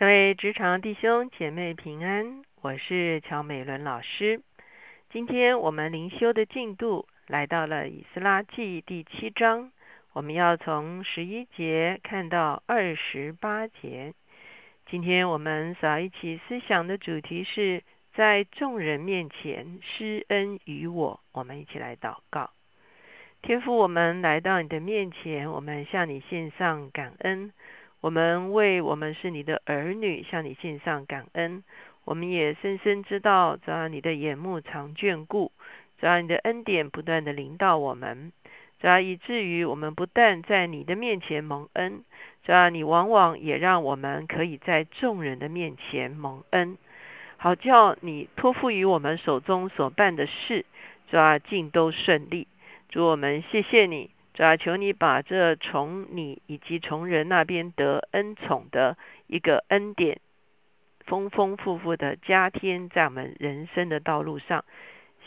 各位职场弟兄姐妹平安，我是乔美伦老师。今天我们灵修的进度来到了以斯拉记第七章，我们要从十一节看到二十八节。今天我们所一起思想的主题是在众人面前施恩于我。我们一起来祷告，天父，我们来到你的面前，我们向你献上感恩。我们为我们是你的儿女，向你献上感恩。我们也深深知道，只要你的眼目常眷顾，只要你的恩典不断的临到我们，只要以至于我们不但在你的面前蒙恩，只要你往往也让我们可以在众人的面前蒙恩，好叫你托付于我们手中所办的事，主要尽都顺利。主我们谢谢你。主要求你把这从你以及从人那边得恩宠的一个恩典，丰丰富富的加添在我们人生的道路上。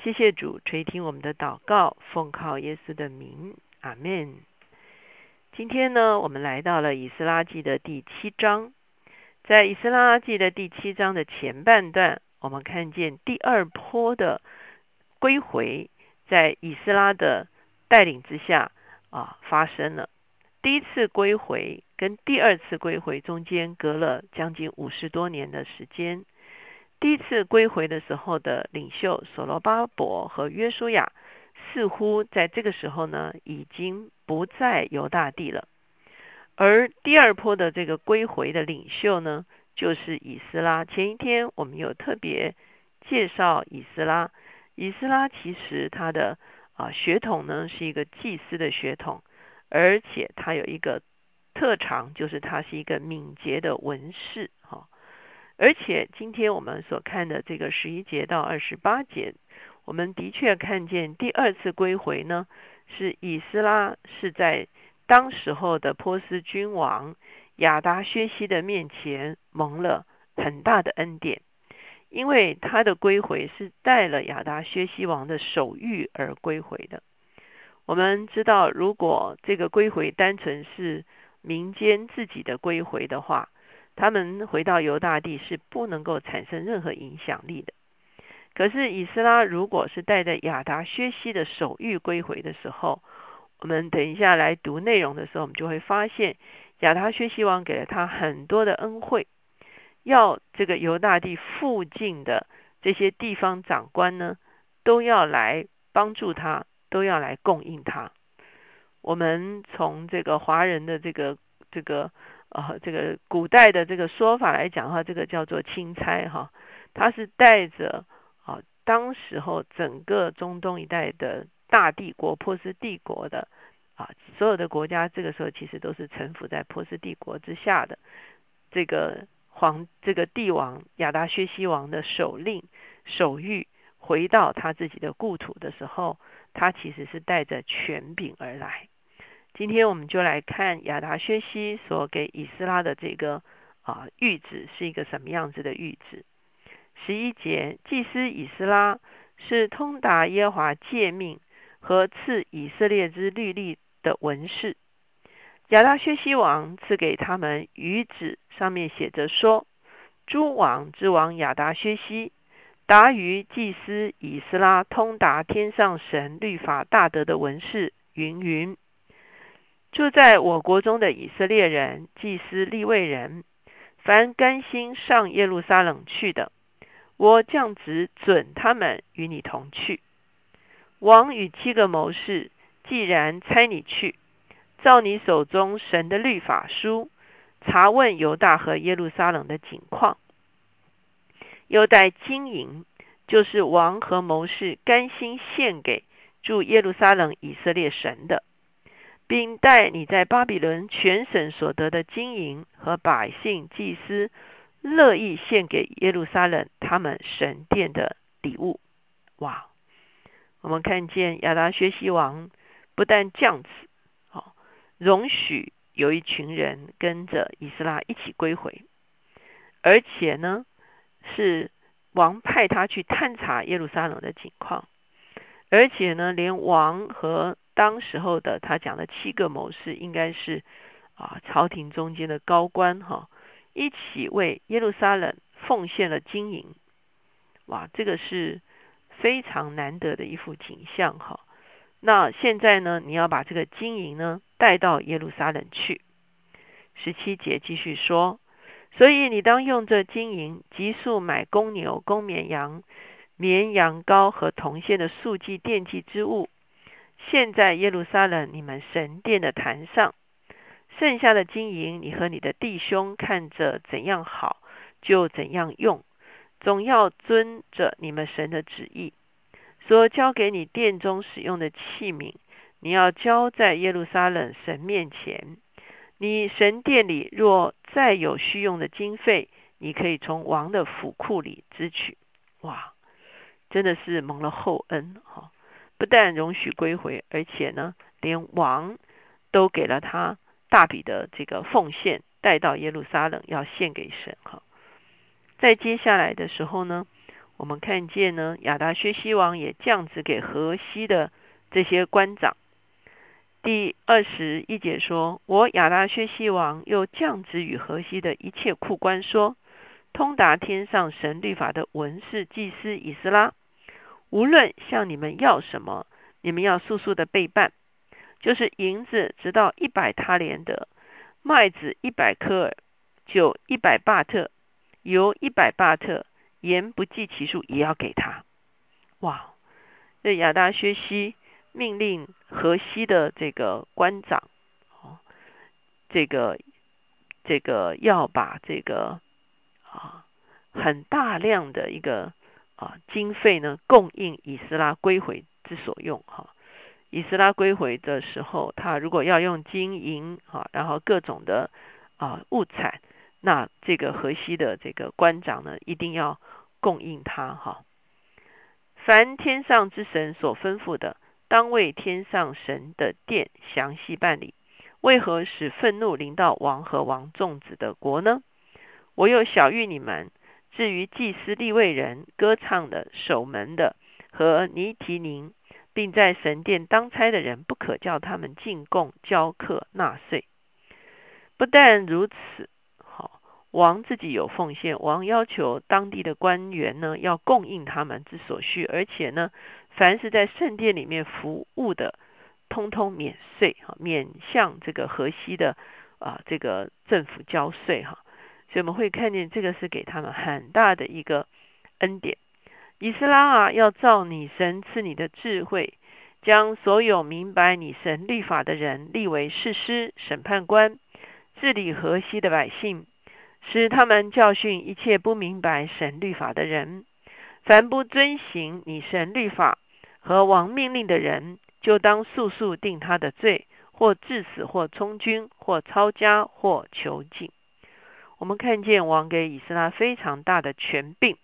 谢谢主垂听我们的祷告，奉靠耶稣的名，阿门。今天呢，我们来到了以斯拉记的第七章。在以斯拉记的第七章的前半段，我们看见第二波的归回，在以斯拉的带领之下。啊，发生了第一次归回跟第二次归回中间隔了将近五十多年的时间。第一次归回的时候的领袖所罗巴伯和约书亚，似乎在这个时候呢，已经不在犹大地了。而第二波的这个归回的领袖呢，就是以斯拉。前一天我们有特别介绍以斯拉，以斯拉其实他的。啊，血统呢是一个祭司的血统，而且他有一个特长，就是他是一个敏捷的文士。哈，而且今天我们所看的这个十一节到二十八节，我们的确看见第二次归回呢，是以斯拉是在当时候的波斯君王亚达薛西的面前蒙了很大的恩典。因为他的归回是带了亚达薛西王的手谕而归回的。我们知道，如果这个归回单纯是民间自己的归回的话，他们回到犹大地是不能够产生任何影响力的。可是以斯拉如果是带着亚达薛西的手谕归回的时候，我们等一下来读内容的时候，我们就会发现亚达薛西王给了他很多的恩惠。要这个犹大地附近的这些地方长官呢，都要来帮助他，都要来供应他。我们从这个华人的这个这个呃这个古代的这个说法来讲的话，这个叫做钦差哈，他是带着啊当时候整个中东一带的大帝国波斯帝国的啊所有的国家，这个时候其实都是臣服在波斯帝国之下的这个。皇这个帝王亚达薛西王的首令手谕回到他自己的故土的时候，他其实是带着权柄而来。今天我们就来看亚达薛西所给以斯拉的这个啊谕旨是一个什么样子的谕旨。十一节，祭司以斯拉是通达耶华诫命和赐以色列之律例的文士。亚达薛西王赐给他们谕旨，上面写着说：“诸王之王亚达薛西，达于祭司以斯拉通达天上神律法大德的文士云云，住在我国中的以色列人、祭司立位人，凡甘心上耶路撒冷去的，我降旨准他们与你同去。王与七个谋士既然差你去。”照你手中神的律法书，查问犹大和耶路撒冷的景况，又带金银，就是王和谋士甘心献给住耶路撒冷以色列神的，并带你在巴比伦全省所得的金银和百姓祭司乐意献给耶路撒冷他们神殿的礼物。哇！我们看见亚达薛西王不但降旨。容许有一群人跟着以斯拉一起归回，而且呢，是王派他去探查耶路撒冷的情况，而且呢，连王和当时候的他讲的七个谋士，应该是啊朝廷中间的高官哈，一起为耶路撒冷奉献了金银。哇，这个是非常难得的一幅景象哈。那现在呢，你要把这个金银呢带到耶路撒冷去。十七节继续说，所以你当用这金银急速买公牛、公绵羊、绵羊羔和铜线的素祭奠祭之物。现在耶路撒冷你们神殿的坛上，剩下的金银，你和你的弟兄看着怎样好，就怎样用，总要遵着你们神的旨意。所交给你殿中使用的器皿，你要交在耶路撒冷神面前。你神殿里若再有需用的经费，你可以从王的府库里支取。哇，真的是蒙了厚恩哈！不但容许归回，而且呢，连王都给了他大笔的这个奉献，带到耶路撒冷要献给神哈。在接下来的时候呢？我们看见呢，亚达薛西王也降旨给河西的这些官长。第二十一节说：“我亚达薛西王又降旨与河西的一切库官说，通达天上神律法的文士祭司以斯拉，无论向你们要什么，你们要速速的备办，就是银子直到一百他连德，麦子一百科尔，酒一百巴特，油一百巴特。”言不计其数，也要给他。哇！这亚达薛西命令河西的这个官长，哦，这个这个要把这个啊很大量的一个啊经费呢，供应以斯拉归回之所用。哈，以斯拉归回的时候，他如果要用金银啊，然后各种的啊物产。那这个河西的这个官长呢，一定要供应他哈。凡天上之神所吩咐的，当为天上神的殿详细办理。为何使愤怒临到王和王众子的国呢？我又小谕你们：至于祭司立位人、歌唱的、守门的和尼提宁，并在神殿当差的人，不可叫他们进贡、交课、纳税。不但如此。王自己有奉献，王要求当地的官员呢要供应他们之所需，而且呢，凡是在圣殿里面服务的，通通免税哈，免向这个河西的啊这个政府交税哈。所以我们会看见这个是给他们很大的一个恩典。以斯拉啊，要照你神赐你的智慧，将所有明白你神律法的人立为士师、审判官，治理河西的百姓。使他们教训一切不明白神律法的人，凡不遵行你神律法和王命令的人，就当速速定他的罪，或致死，或充军，或抄家，或囚禁。我们看见王给以斯拉非常大的权柄，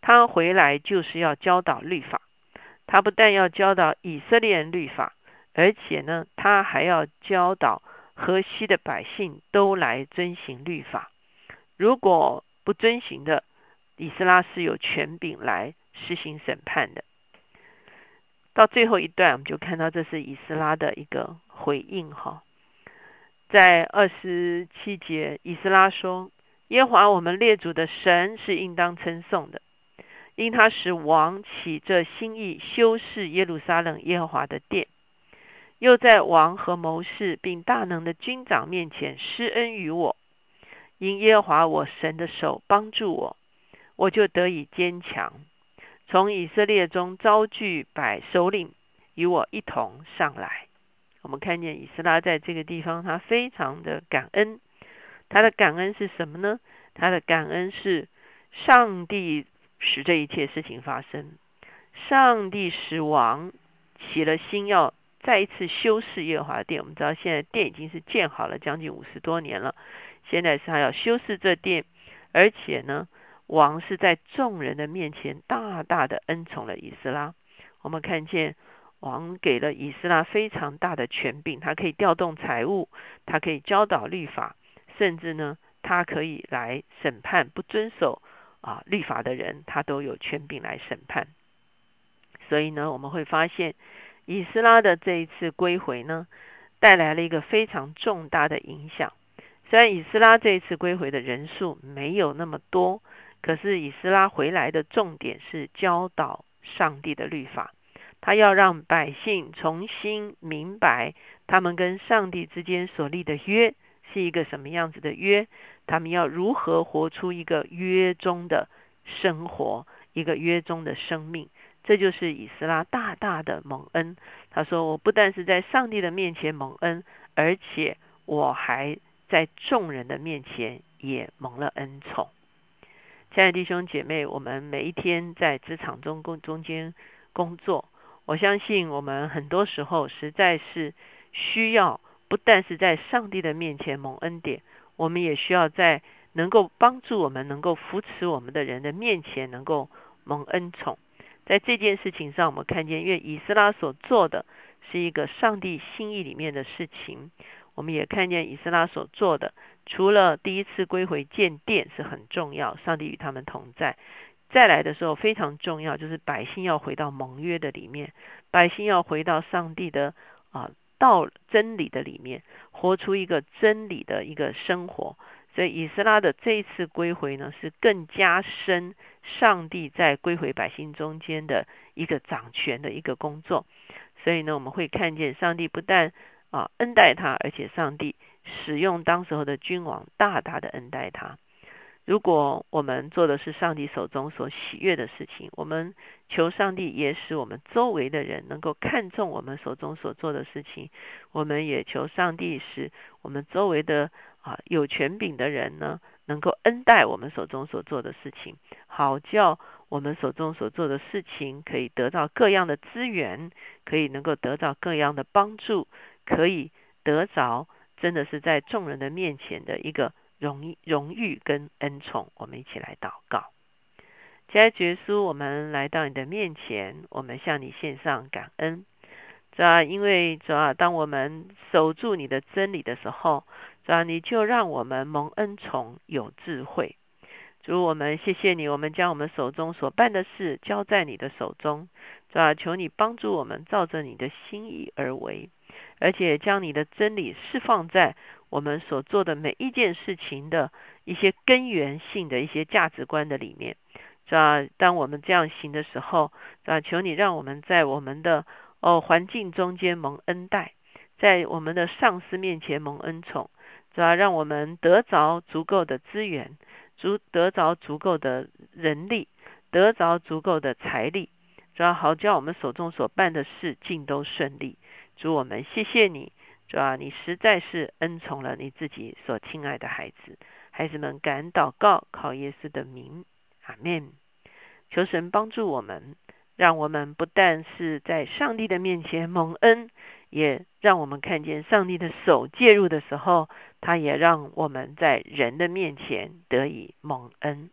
他回来就是要教导律法。他不但要教导以色列人律法，而且呢，他还要教导河西的百姓都来遵行律法。如果不遵行的，以斯拉是有权柄来实行审判的。到最后一段，我们就看到这是以斯拉的一个回应哈。在二十七节，以斯拉说：“耶和华我们列祖的神是应当称颂的，因他使王起这心意修饰耶路撒冷耶和华的殿，又在王和谋士并大能的军长面前施恩于我。”因耶和华我神的手帮助我，我就得以坚强。从以色列中招聚百首领与我一同上来。我们看见以斯拉在这个地方，他非常的感恩。他的感恩是什么呢？他的感恩是上帝使这一切事情发生。上帝使王起了心，要再一次修饰耶和华殿。我们知道，现在殿已经是建好了将近五十多年了。现在是他要修饰这殿，而且呢，王是在众人的面前大大的恩宠了以斯拉。我们看见王给了以斯拉非常大的权柄，他可以调动财物，他可以教导律法，甚至呢，他可以来审判不遵守啊律法的人，他都有权柄来审判。所以呢，我们会发现以斯拉的这一次归回呢，带来了一个非常重大的影响。虽然以斯拉这一次归回的人数没有那么多，可是以斯拉回来的重点是教导上帝的律法，他要让百姓重新明白他们跟上帝之间所立的约是一个什么样子的约，他们要如何活出一个约中的生活，一个约中的生命。这就是以斯拉大大的蒙恩。他说：“我不但是在上帝的面前蒙恩，而且我还在众人的面前也蒙了恩宠。”亲爱的弟兄姐妹，我们每一天在职场中工中间工作，我相信我们很多时候实在是需要，不但是在上帝的面前蒙恩典，我们也需要在能够帮助我们、能够扶持我们的人的面前，能够蒙恩宠。在这件事情上，我们看见，因为以斯拉所做的是一个上帝心意里面的事情，我们也看见以斯拉所做的，除了第一次归回建殿是很重要，上帝与他们同在，再来的时候非常重要，就是百姓要回到盟约的里面，百姓要回到上帝的啊道真理的里面，活出一个真理的一个生活。所以以斯拉的这一次归回呢，是更加深上帝在归回百姓中间的一个掌权的一个工作。所以呢，我们会看见上帝不但啊恩待他，而且上帝使用当时候的君王大大的恩待他。如果我们做的是上帝手中所喜悦的事情，我们求上帝也使我们周围的人能够看重我们手中所做的事情。我们也求上帝使我们周围的。啊，有权柄的人呢，能够恩待我们手中所做的事情，好叫我们手中所做的事情可以得到各样的资源，可以能够得到各样的帮助，可以得着真的是在众人的面前的一个荣荣誉跟恩宠。我们一起来祷告，亲爱的耶稣，我们来到你的面前，我们向你献上感恩。主要因为主要当我们守住你的真理的时候。主啊，你就让我们蒙恩宠有智慧。主，我们谢谢你，我们将我们手中所办的事交在你的手中。主啊，求你帮助我们照着你的心意而为，而且将你的真理释放在我们所做的每一件事情的一些根源性的一些价值观的里面。是吧，当我们这样行的时候，啊，求你让我们在我们的哦环境中间蒙恩待，在我们的上司面前蒙恩宠。主要让我们得着足够的资源，足得着足够的人力，得着足够的财力，主要好叫我们手中所办的事尽都顺利。主我们谢谢你，主要你实在是恩宠了你自己所亲爱的孩子。孩子们感恩祷告，靠耶稣的名，阿门。求神帮助我们，让我们不但是在上帝的面前蒙恩。也让我们看见上帝的手介入的时候，他也让我们在人的面前得以蒙恩。